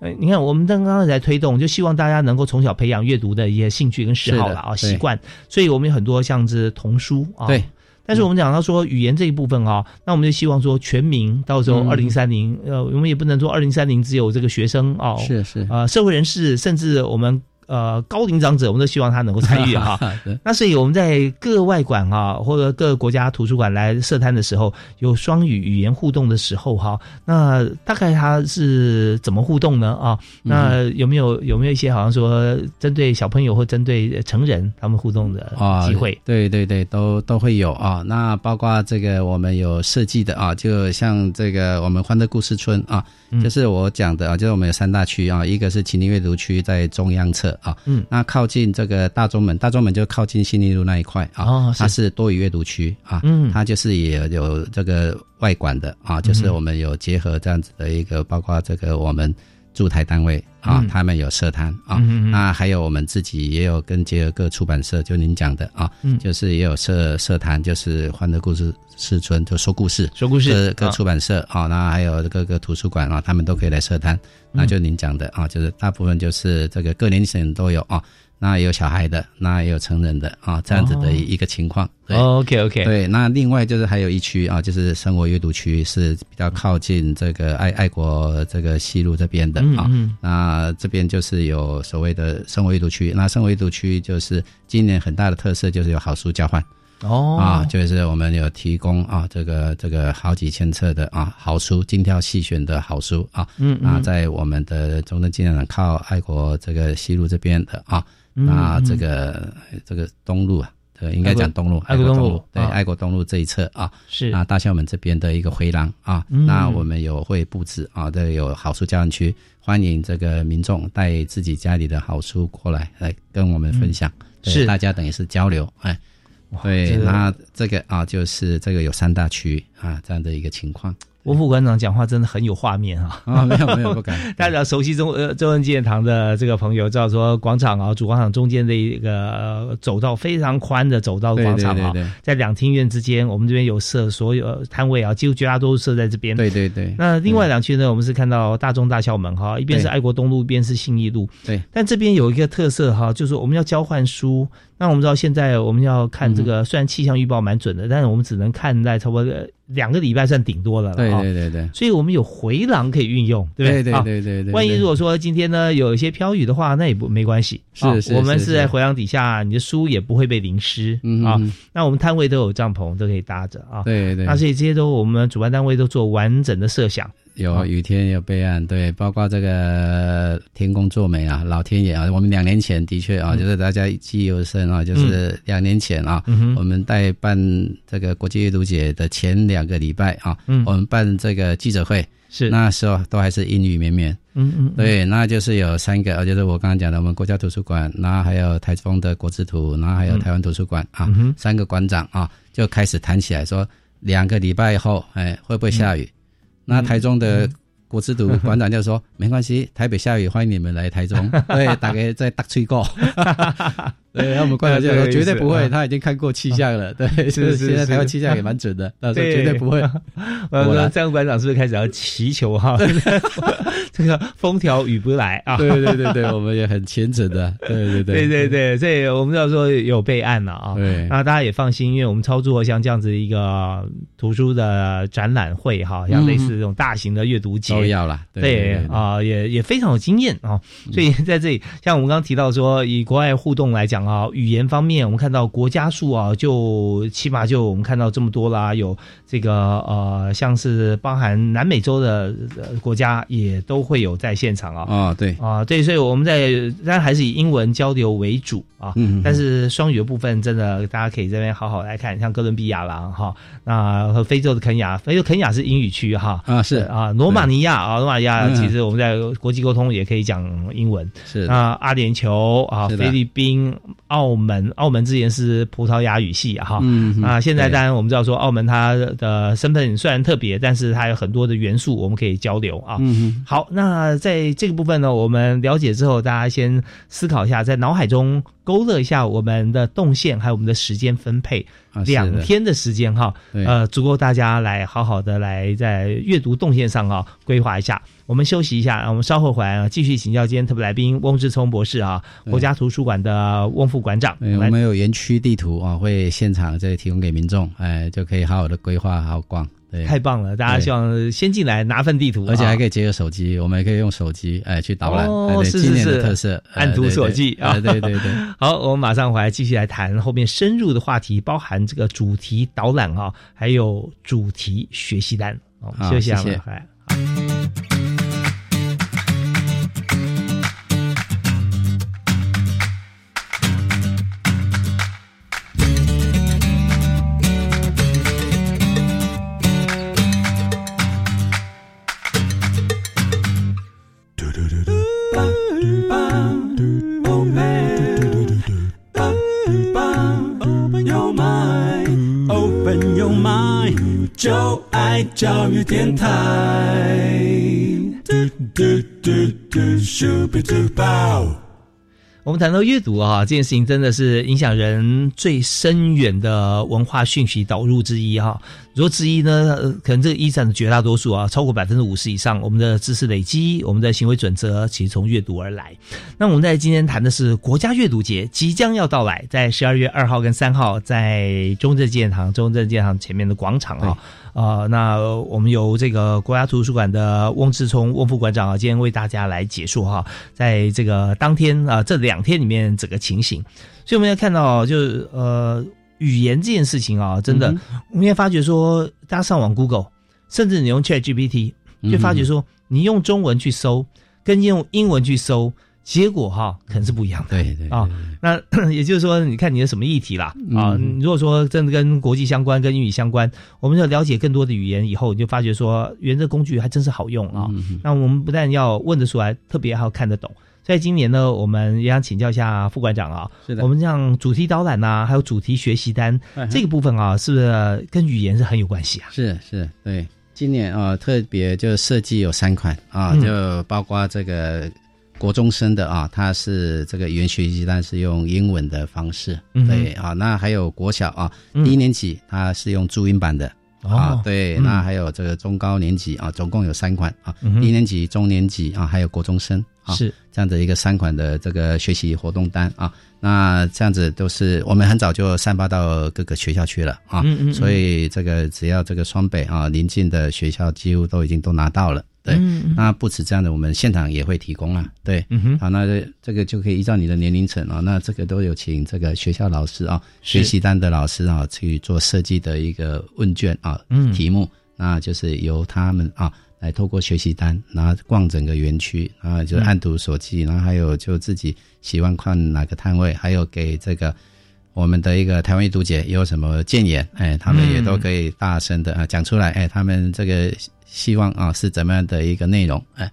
哎，你看我们刚刚在推动，就希望大家能够从小培养阅读的一些兴趣跟嗜好了啊习惯，所以我们有很多像是童书啊。对。但是我们讲到说语言这一部分啊，那我们就希望说全民到时候二零三零，呃，我们也不能说二零三零只有这个学生啊，是是啊，社会人士，甚至我们。呃，高龄长者，我们都希望他能够参与哈。[laughs] 那所以我们在各外馆啊，或者各国家图书馆来设摊的时候，有双语语言互动的时候哈，那大概他是怎么互动呢？啊，那有没有有没有一些好像说针对小朋友或针对成人他们互动的机会？对对对，都都会有啊。那包括这个我们有设计的啊，就像这个我们欢乐故事村啊。就是我讲的啊，就是我们有三大区啊，一个是秦岭阅读区在中央侧啊，嗯，那靠近这个大中门，大中门就靠近新义路那一块啊，它是多语阅读区啊，嗯，它就是也有这个外馆的啊，就是我们有结合这样子的一个，包括这个我们。驻台单位啊，他们有社摊啊，那还有我们自己也有跟结合各出版社，就您讲的啊，就是也有社社摊，就是欢乐故事四村就说故事，说故事各出版社啊，那还有各个图书馆啊，他们都可以来社摊，那就您讲的啊，就是大部分就是这个各年龄层都有啊。那也有小孩的，那也有成人的啊，这样子的一个情况。OK OK。对，那另外就是还有一区啊，就是生活阅读区是比较靠近这个爱爱国这个西路这边的啊。那这边就是有所谓的生活阅读区。那生活阅读区就是今年很大的特色就是有好书交换。哦。啊，就是我们有提供啊，这个这个好几千册的啊好书，精挑细选的好书啊。嗯。那在我们的中正纪念馆靠爱国这个西路这边的啊。那这个这个东路啊，对，应该讲东路，爱国东路，对，爱国东路这一侧啊，是。啊，大校门这边的一个回廊啊，那我们有会布置啊，这有好书交换区，欢迎这个民众带自己家里的好书过来，来跟我们分享，是。大家等于是交流，哎，对，那这个啊，就是这个有三大区啊，这样的一个情况。吴副馆长讲话真的很有画面啊！啊，没有没有不敢。[laughs] 大家熟悉中呃中文纪念堂的这个朋友知道说，广场啊，主广场中间的一个走道非常宽的走道广场啊，在两厅院之间，我们这边有设所有摊位啊，几乎绝大多数设在这边。对对对。那另外两区呢，我们是看到大中大校门哈，一边是爱国东路，一边是信义路。对。但这边有一个特色哈，就是我们要交换书。那我们知道现在我们要看这个，虽然气象预报蛮准的，但是我们只能看在差不多两个礼拜算顶多了。对对对对，所以我们有回廊可以运用，对不对？对对对对。万一如果说今天呢有一些飘雨的话，那也不没关系。是是，我们是在回廊底下，你的书也不会被淋湿啊。那我们摊位都有帐篷，都可以搭着啊。对对。那所以这些都我们主办单位都做完整的设想。有雨天有备案，对，包括这个天公作美啊，老天爷啊，我们两年前的确啊，就是大家记忆犹深啊，就是两年前啊，我们代办这个国际阅读节的前两个礼拜啊，我们办这个记者会，是。那时候都还是阴雨绵绵，嗯嗯，对，那就是有三个，就是我刚刚讲的，我们国家图书馆，然后还有台中的国字图，然后还有台湾图书馆啊，三个馆长啊就开始谈起来说，两个礼拜以后，哎，会不会下雨？那台中的国之图 [laughs] 馆长就说：“没关系，台北下雨，欢迎你们来台中。[laughs] 对，大概在大吹过。对，我们观察就说绝对不会，他已经看过气象了。[laughs] 对，是现在台湾气象也蛮准的，他说绝对不会。[laughs] 我说张馆长是不是开始要祈求哈？[laughs] 这个风调雨不来啊？对对对对，我们也很虔诚的。对对对对对，所以我们要说有备案了啊。对，那大家也放心，因为我们操作像这样子一个图书的展览会哈，像类似这种大型的阅读节都要了。对啊，也也非常有经验啊。所以在这里，像我们刚刚提到说，以国外互动来讲。啊，语言方面，我们看到国家数啊，就起码就我们看到这么多啦。有这个呃，像是包含南美洲的国家也都会有在现场啊。啊，对啊，对，所以我们在当然还是以英文交流为主啊。嗯。但是双语的部分，真的大家可以这边好好来看，像哥伦比亚啦，哈，那和非洲的肯雅，非洲肯雅是英语区哈。啊，是啊，罗马尼亚啊，罗马尼亚其实我们在国际沟通也可以讲英文。是啊，阿联酋啊，菲律宾。澳门，澳门之前是葡萄牙语系哈，啊，现在当然我们知道说澳门它的身份虽然特别，但是它有很多的元素我们可以交流啊。嗯好，那在这个部分呢，我们了解之后，大家先思考一下，在脑海中。勾勒一下我们的动线，还有我们的时间分配，两天的时间哈，呃，足够大家来好好的来在阅读动线上啊规划一下。我们休息一下，我们稍后回来啊，继续请教今天特别来宾翁志聪博士啊，国家图书馆的翁副馆长。我们有园区地图啊，会现场再提供给民众，哎，就可以好好的规划，好好逛。太棒了！大家希望先进来拿份地图，而且还可以结合手机，我们也可以用手机哎去导览。哦，是是是，特色按图索骥啊！对对对，[laughs] 好，我们马上回来继续来谈后面深入的话题，包含这个主题导览啊，还有主题学习单。好，休息一下，回来。教育电台。我们谈到阅读啊，这件事情真的是影响人最深远的文化讯息导入之一哈。如果之一呢，可能这个一占的绝大多数啊，超过百分之五十以上，我们的知识累积，我们的行为准则，其实从阅读而来。那我们在今天谈的是国家阅读节即将要到来，在十二月二号跟三号，在中正纪念堂、中正纪念堂前面的广场啊，啊，那我们由这个国家图书馆的翁志聪翁副馆长啊，今天为大家来解说哈，在这个当天啊，这两天里面整个情形，所以我们要看到就是呃。语言这件事情啊，真的，我们也发觉说，大家上网 Google，甚至你用 Chat GPT，就发觉说，你用中文去搜，跟用英文去搜，结果哈，可能是不一样的。对对啊，那 [clears throat] 也就是说，你看你的什么议题啦啊？如果说真的跟国际相关、跟英语相关，我们要了解更多的语言以后，你就发觉说，原这工具还真是好用啊。那我们不但要问得出来，特别还要看得懂。所以今年呢，我们也想请教一下副馆长啊，是的，我们像主题导览呐，还有主题学习单这个部分啊，是不是跟语言是很有关系啊？是是，对，今年啊特别就设计有三款啊，就包括这个国中生的啊，他是这个语言学习单是用英文的方式，对啊，那还有国小啊，一年级他是用注音版的。啊哦，对，嗯。那还有这个中高年级啊，总共有三款啊，低年级、中年级啊，还有国中生啊，是。这样的一个三款的这个学习活动单啊。那这样子都是我们很早就散发到各个学校去了啊，所以这个只要这个双北啊邻近的学校几乎都已经都拿到了。对，那不止这样的，我们现场也会提供啊。对，嗯好，那这这个就可以依照你的年龄层啊，那这个都有请这个学校老师啊，是学习单的老师啊去做设计的一个问卷啊，嗯题目，那就是由他们啊来透过学习单，然后逛整个园区，然后就是按图索骥，然后还有就自己喜欢看哪个摊位，还有给这个。我们的一个台湾阅读节有什么建言？哎，他们也都可以大声的啊讲出来。哎，他们这个希望啊是怎么样的一个内容？哎，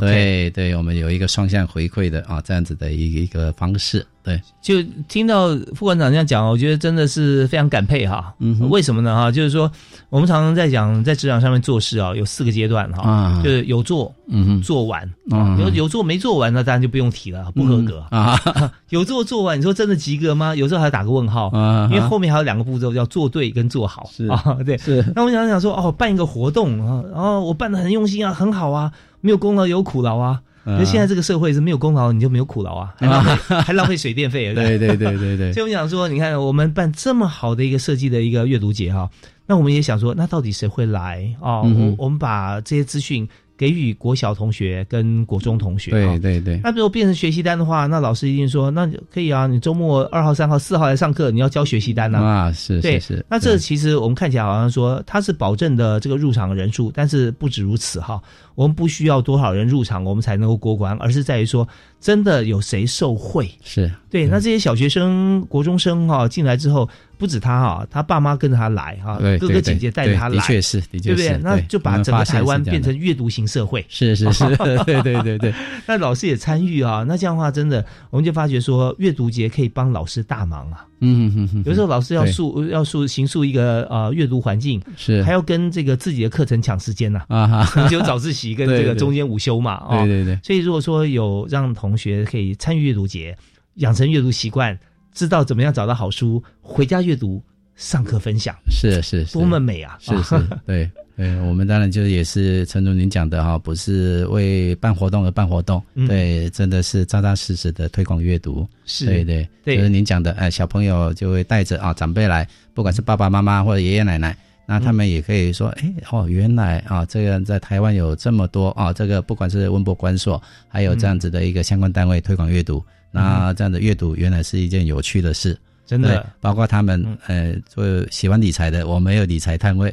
对对，我们有一个双向回馈的啊这样子的一个一个方式。对，就听到副馆长这样讲，我觉得真的是非常感佩哈。嗯为什么呢？哈，就是说我们常常在讲在职场上面做事啊，有四个阶段哈，啊就是有做，嗯哼做完嗯啊，有有做没做完，那当然就不用提了，不合格啊。[laughs] 有做做完，你说真的及格吗？有时候还要打个问号，啊因为后面还有两个步骤，叫做对跟做好。是啊，对。是那我想想说，哦，办一个活动啊，然后我办的很用心啊，很好啊，没有功劳有苦劳啊。啊可是现在这个社会是没有功劳你就没有苦劳啊，还浪费 [laughs] 还浪费水电费。对对对对对 [laughs] 所以我想说，你看我们办这么好的一个设计的一个阅读节哈，那我们也想说，那到底谁会来啊？我我们把这些资讯给予国小同学跟国中同学。对对对，那如果变成学习单的话，那老师一定说，那可以啊，你周末二号、三号、四号来上课，你要交学习单呐、啊是对是是，那这其实我们看起来好像说它是保证的这个入场人数，但是不止如此哈，我们不需要多少人入场我们才能够过关，而是在于说真的有谁受贿。是对，那这些小学生、国中生哈、进来之后，不止他哈、他爸妈跟着他来哈、哥哥姐姐带着他来，对的确是的确对不对是？那就把整个台湾变成阅读型社会。是是是，对对对对，[laughs] 那老师也参与啊，那这样的话，真的我们就发觉说，阅读节可以帮老师大忙啊。嗯嗯嗯，有时候老师要对塑要塑形塑一个呃阅读环境，是还要跟这个自己的课程抢时间呐、啊哈，[laughs] 只有早自习跟这个 [laughs] 中间午休嘛，哦，对对对所以如果说有让同学可以参与阅读节，养成阅读习惯，知道怎么样找到好书，回家阅读，上课分享，是是是，多么美啊！是是，对。对，我们当然就也是陈如您讲的哈，不是为办活动而办活动，嗯。对，真的是扎扎实实的推广阅读，是对对。对。就是您讲的，哎，小朋友就会带着啊长辈来，不管是爸爸妈妈或者爷爷奶奶。那他们也可以说，哎、哦，原来啊，这个在台湾有这么多啊，这个不管是文博馆所，还有这样子的一个相关单位推广阅读，那这样的阅读原来是一件有趣的事。真的，包括他们呃，做喜欢理财的，我没有理财摊位，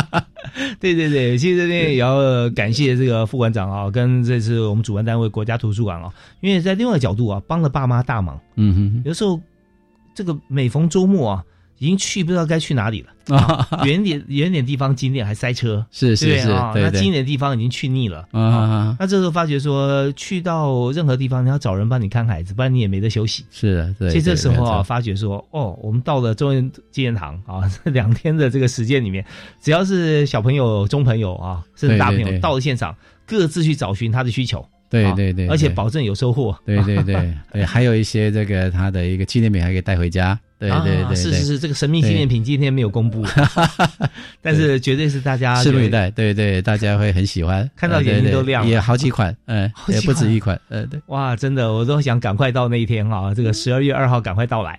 [laughs] 对对对，其实这边也要感谢这个副馆长啊，跟这次我们主办单位国家图书馆啊，因为在另外一个角度啊，帮了爸妈大忙。嗯哼有时候这个每逢周末啊，已经去不知道该去哪里了。啊，远点远点地方景点还塞车，是是是那景点地方已经去腻了啊那这时候发觉说，去到任何地方，你要找人帮你看孩子，不然你也没得休息。是，对。所以这时候啊，发觉说，哦，我们到了中原纪念堂啊，这两天的这个时间里面，只要是小朋友、中朋友啊，甚至大朋友到了现场，各自去找寻他的需求。啊对对对，而且保证有收获。对对对 [laughs] 对，还有一些这个他的一个纪念品还可以带回家。对对啊对，是是是，这个神秘纪念品今天没有公布，[laughs] 但是绝对是大家拭目以待。对对，大家会很喜欢，[laughs] 看到眼睛都亮了也好几款，嗯，也不止一款，呃，对。哇，真的，我都想赶快到那一天哈，这个十二月二号赶快到来。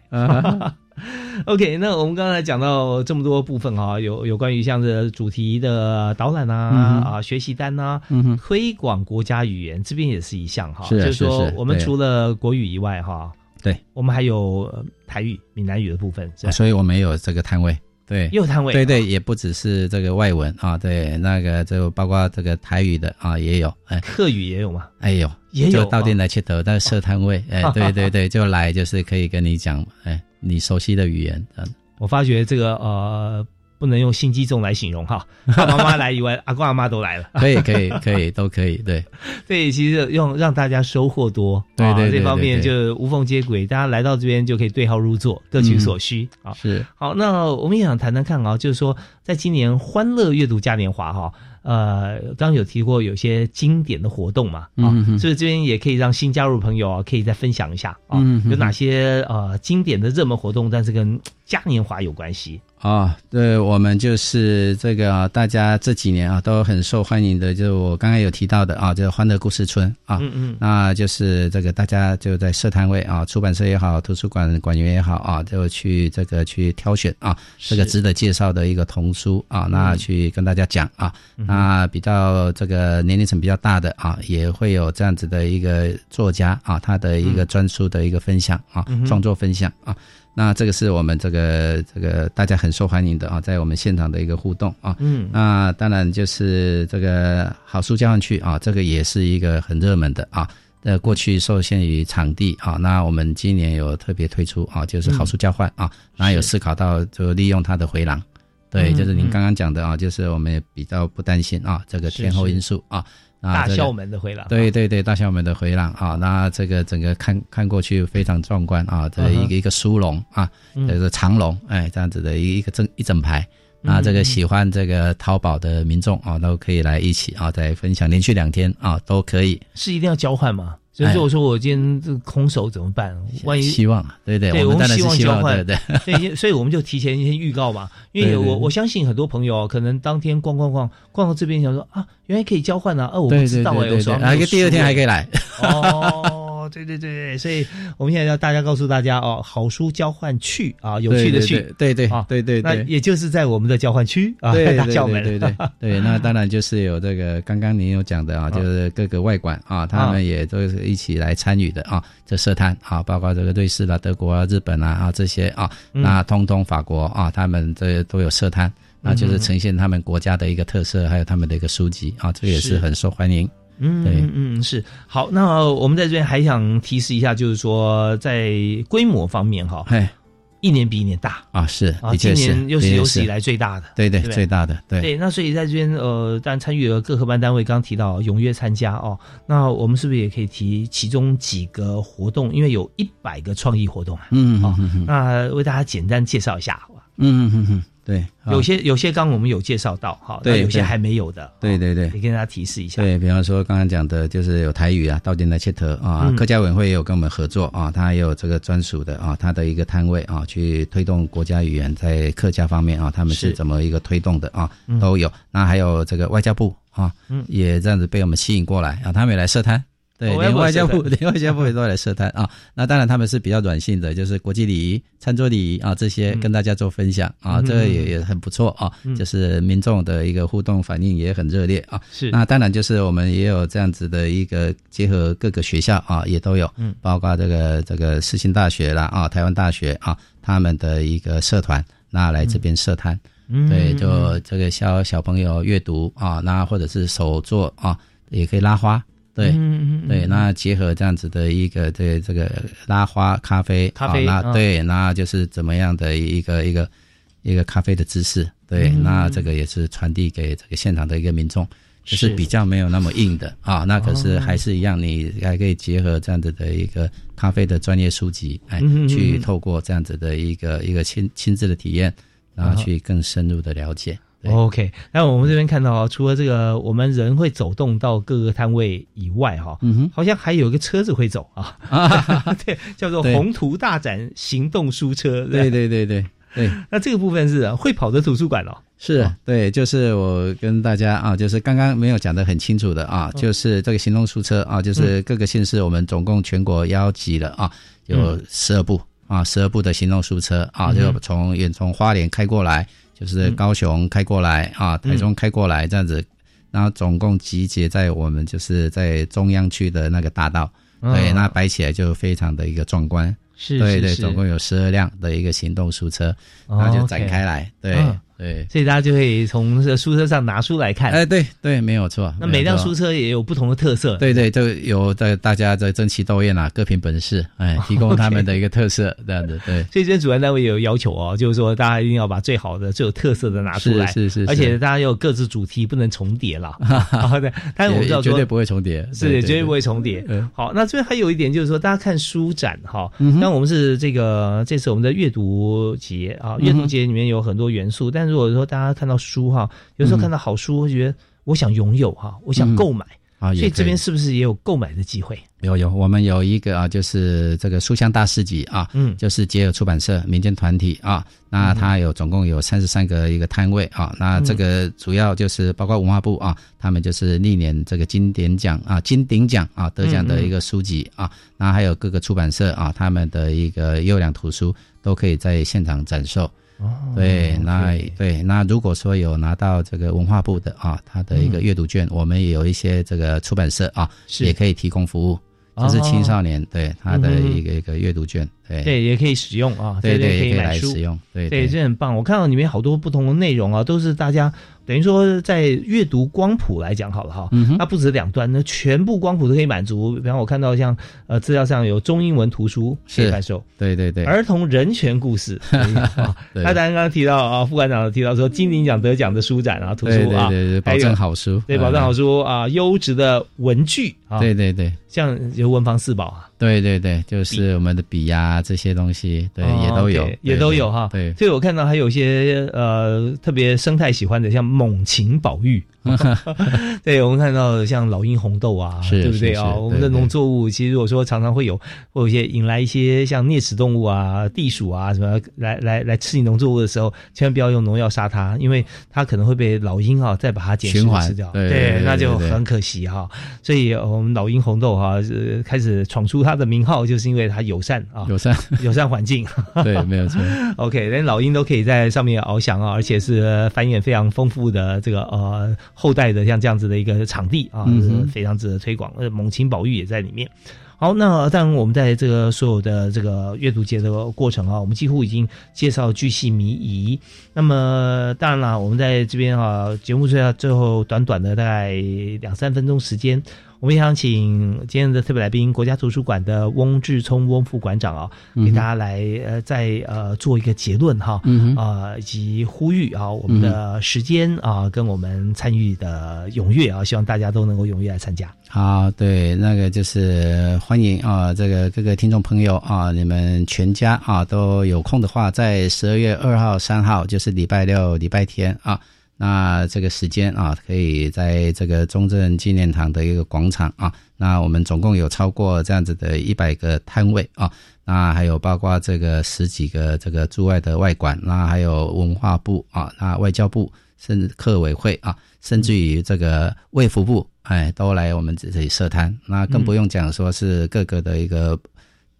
啊 [laughs] OK，那我们刚才讲到这么多部分哈，有有关于像这主题的导览啊、嗯啊学习单啊、嗯推广国家语言，这边也是一项哈，是就是说我们除了国语以外哈，对，我们还有呃台语、闽南语的部分，是吧？所以我们有这个摊位。对，也有摊位。对对，也不只是这个外文啊，对，那个就包括这个台语的啊，也有，哎，客语也有吗？哎有，也有就到店来切头，但是设摊位，[laughs] 哎，对对对，就来就是可以跟你讲，哎，你熟悉的语言，嗯，我发觉这个呃，不能用心机重来形容哈，[laughs] 爸爸妈妈来以外，阿公阿妈都来了。可以可以可以都可以，对，[laughs] 对，其实用让大家收获多，对对这方面就无缝接轨，大家来到这边就可以对号入座，各取所需啊。是。好，那我们也想谈谈看啊，就是说，在今年欢乐阅读嘉年华哈，呃，刚刚有提过有些经典的活动嘛，啊，嗯所以这边也可以让新加入朋友啊，可以再分享一下啊，嗯有哪些呃经典的热门活动，但是跟嘉年华有关系。啊，对，我们就是这个、啊、大家这几年啊都很受欢迎的，就是我刚刚有提到的啊，就是欢乐故事村啊，嗯嗯。那就是这个大家就在社摊位啊，出版社也好，图书馆馆员也好啊，就去这个去挑选啊，这个值得介绍的一个童书啊，那去跟大家讲啊，嗯那比较这个年龄层比较大的啊，也会有这样子的一个作家啊，他的一个专书的一个分享啊嗯，创作分享啊。那这个是我们这个这个大家很受欢迎的啊，在我们现场的一个互动啊。嗯那当然就是这个好书交换区啊，这个也是一个很热门的啊。呃，过去受限于场地啊，那我们今年有特别推出啊，就是好书交换啊，那有思考到就利用它的回廊，对，嗯就是您嗯刚刚讲的啊，就是我们也比较不担心啊，这个天候因素啊，大校门的回廊对对对，大校门的回廊啊，那这个整个看看过去非常壮观啊，这一个一个殊龙啊，嗯这个长龙，哎，这样子的一一个正一整排。那这个喜欢这个淘宝的民众啊，都可以来一起啊，再分享，连续两天啊，都可以。是一定要交换吗？就是如果说我今天这空手怎么办？万一哎希望啊对对对，我们希望望交换，对所以我们就提前先预告嘛，[laughs] 因为我我相信很多朋友可能当天逛逛逛逛到这边想说啊，原来可以交换啊，哦，我不知道哎，我手上没有还可以第二天还可以来。哦，对对对对，所以我们现在要大家告诉大家哦，好书交换区啊，有趣的趣，对对啊，对对对。那也就是在我们的交换区啊，对 [laughs] 对大校门，对对对对，那当然就是有这个刚刚您有讲的啊，就是各个外馆啊，他们也都是一起来参与的啊，这社摊啊，包括这个瑞士啦、德国啊、日本啊啊这些啊，嗯那通通法国啊，他们这都有社摊，那就是呈现他们国家的一个特色，还有他们的一个书籍啊，这个也是是。很受欢迎。嗯，对嗯嗯是好。那我们在这边还想提示一下，就是说在规模方面哈，哎，一年比一年大啊，是啊，今的确是，年又是有史以来最大的，对对最大的，对对，那所以在这边呃，当然参与了各合办单位，刚刚提到踊跃参加哦。那我们是不是也可以提其中几个活动？因为有一百个创意活动啊，嗯嗯嗯嗯那为大家简单介绍一下，好吧？嗯嗯嗯嗯，对，有些有些刚我们有介绍到哈，对有些还没有的，对对对，也跟大家提示一下。对，比方说刚刚讲的，就是有台语啊，到店来切头啊，客家委会也有跟我们合作啊，他也有这个专属的啊，他的一个摊位啊，去推动国家语言在客家方面啊，他们是怎么一个推动的啊，都有。那还有这个外交部啊嗯，也这样子被我们吸引过来啊，他们也来设摊。对，哦连外交部，外交部连外交部也都来设摊 [laughs] 啊。那当然他们是比较软性的，就是国际礼仪、餐桌礼仪啊这些跟大家做分享啊，嗯这个也也很不错啊嗯。就是民众的一个互动反应也很热烈啊。是那当然就是我们也有这样子的一个结合各个学校啊，也都有，嗯包括这个这个世新大学啦啊，台湾大学啊，他们的一个社团，那来这边设摊。嗯对，嗯就这个教小朋友阅读啊，那或者是手作啊，也可以拉花。对，嗯嗯嗯对，那结合这样子的一个这这个拉花咖啡，咖啡啊啊那对，那就是怎么样的一个一个一个咖啡的知识，对，嗯。那这个也是传递给这个现场的一个民众，就是是。比较没有那么硬的啊，那可是哦还是一样，你还可以结合这样子的一个咖啡的专业书籍，哎去透过这样子的一个一个亲亲自的体验，然后啊去更深入的了解。对。OK，那我们这边看到啊，除了这个我们人会走动到各个摊位以外，哈，嗯哼，好像还有一个车子会走啊，[laughs] 对，叫做宏图大展行动书车，对。对对对对。那这个部分是啊会跑的图书馆哦，是对，就是我跟大家啊，就是刚刚没有讲的很清楚的啊，嗯就是这个行动书车啊，就是各个县市我们总共全国邀集了啊，有十二部啊，十二部的行动书车啊，嗯就从远从花莲开过来，就是高雄开过来啊，台中开过来这样子，然后总共集结在我们就是在中央区的那个大道，对，嗯那摆起来就非常的一个壮观。对对，是是。是总共有十二辆的一个行动书车，哦然后就展开来，对。嗯对。所以大家就可以从这个书车上拿书来看。哎，对对，没有错。那每辆书车，也有不同的特色。对对，都有在大家在争奇斗艳啊，各凭本事，哎，[laughs] 提供他们的一个特色，这样子，对。所以这边主办单位也有要求哦，就是说大家一定要把最好的、最有特色的拿出来，是是是是而且大家要有各自主题，不能重叠了。[laughs] 好的，但是我们知道绝对不会重叠，是绝对不会重叠。好，那这边还有一点就是说，大家看书展哈，嗯那我们是这个这次我们的阅读节啊，阅读节里面有很多元素，但如果说大家看到书哈，有时候看到好书，会觉得我想拥有哈，我想购买。嗯啊，所以这边是不是也有购买的机会？有有，我们有一个啊，就是这个书香大市集啊，嗯就是杰尔出版社民间团体啊，那它有总共有三十三个一个摊位啊，那这个主要就是包括文化部啊，他们就是历年这个经典奖啊、金鼎奖啊得奖的一个书籍啊，那还有各个出版社啊，他们的一个优良图书都可以在现场展售。哦对，那对那如果说有拿到这个文化部的啊，他的一个阅读券，我们也有一些这个出版社啊，也可以提供服务，就是青少年对他的一个一个阅读券，对。对，也可以使用啊，对对，这可以买书来使用，对对，这很棒。我看到里面好多不同的内容啊，都是大家等于说在阅读光谱来讲好了哈，嗯哼。它不止两端，那全部光谱都可以满足。比方我看到像呃资料上有中英文图书可以是。贩售，对对对，儿童人权故事。[laughs] 啊对他刚刚提到啊，副馆长提到说金鼎奖得奖的书展啊，图对书啊，对对对，保证好书，对，嗯。保证好书啊，优质的文具啊，对对对，像有文房四宝啊，对对对，就是我们的笔呀这些东西，对哦也都有也都有哈。对，所以我看到还有一些呃特别生态喜欢的，像猛禽宝玉。[laughs] 对，我们看到像老鹰红豆啊，是对不对啊？我们的农作物其实如果说常常会有会有一些引来一些像啮齿动物啊、地鼠啊什么来来来吃你农作物的时候，千万不要用农药杀它，因为它可能会被老鹰啊再把它捡食吃掉。对对对那就很可惜哈。所以呃我们老鹰红豆哈、呃开始闯出它的名号，就是因为它友善啊，友善友善环境。[laughs] 对，没有错。[laughs] OK，连老鹰都可以在上面翱翔啊，而且是呃繁衍非常丰富的这个呃后代的像这样子的一个场地啊，是非常值得推广。呃，猛禽保育也在里面。好，那当然我们在这个所有的这个阅读节的过程啊，我们几乎已经介绍巨细靡遗。那么当然了，我们在这边啊，节目最后最后短短的大概两三分钟时间。我们也想请今天的特别来宾，国家图书馆的翁志聪翁副馆长啊，给大家来呃再呃做一个结论哈，嗯哼啊、以及呼吁啊我们的时间啊、跟我们参与的踊跃啊，希望大家都能够踊跃来参加。好，对，那个就是欢迎啊，这个各个听众朋友啊，你们全家啊都有空的话，在十二月二号、三号，就是礼拜六、礼拜天啊，那这个时间啊，可以在这个中正纪念堂的一个广场啊，那我们总共有超过这样子的一百个摊位啊，那还有包括这个十几个这个驻外的外馆，那还有文化部啊，那外交部。甚至客委会啊，甚至于这个卫福部，哎，都来我们这里设摊。那更不用讲说是各个的一个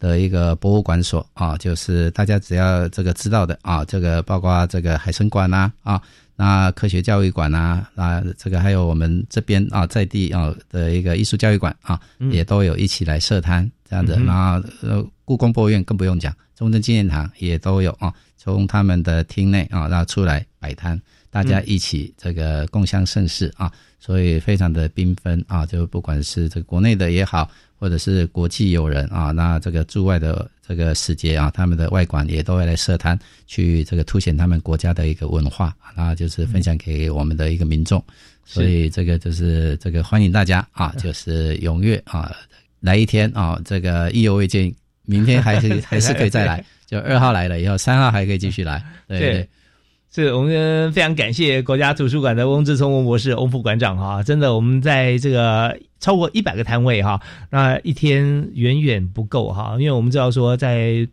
的一个博物馆所啊，就是大家只要这个知道的啊，这个包括这个海参馆呐啊，那科学教育馆啊啊，这个还有我们这边啊在地啊的一个艺术教育馆啊，嗯也都有一起来设摊这样子。嗯然后呃，故宫博物院更不用讲，中正纪念堂也都有啊，从他们的厅内啊，然后出来摆摊。大家一起这个共襄盛世啊，所以非常的缤纷啊，就不管是这个国内的也好，或者是国际友人啊，那这个驻外的这个使节啊，他们的外馆也都会来设摊，去这个凸显他们国家的一个文化，那就是分享给我们的一个民众。所以这个就是这个欢迎大家啊，就是踊跃啊来一天啊，这个意犹未尽，明天还是 [laughs] 还是可以再来，就二号来了以后，三号还可以继续来，对对。对是我们非常感谢国家图书馆的翁志聪翁博士、翁副馆长哈，真的我们在这个超过一百个摊位哈，那一天远远不够哈，因为我们知道说在。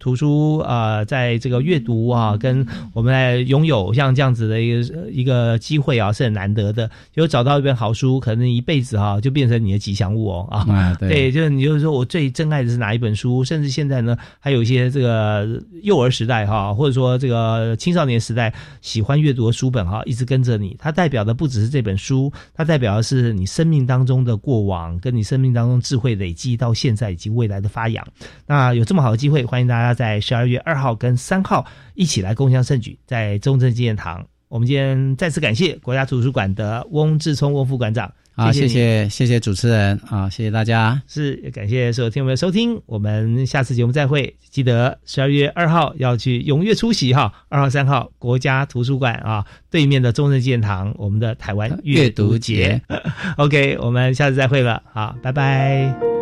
图书啊、呃，在这个阅读啊，跟我们来拥有像这样子的一个一个机会啊，是很难得的。有找到一本好书，可能一辈子哈、啊、就变成你的吉祥物哦啊。啊对，对，就是你就是说我最珍爱的是哪一本书，甚至现在呢，还有一些这个幼儿时代哈、或者说这个青少年时代喜欢阅读的书本哈、一直跟着你。它代表的不只是这本书，它代表的是你生命当中的过往，跟你生命当中智慧累积到现在以及未来的发扬。那有这么好的机会，欢迎大家。在十二月二号跟三号一起来共襄盛举，在中正纪念堂。我们今天再次感谢国家图书馆的翁志聪翁副馆长。好，谢谢谢谢主持人啊，谢谢大家。是感谢所有听众朋友收听，我们下次节目再会。记得十二月二号要去踊跃出席哈，二号三号国家图书馆啊对面的中正纪念堂，我们的台湾阅读节。[laughs] OK，我们下次再会了，好，拜拜。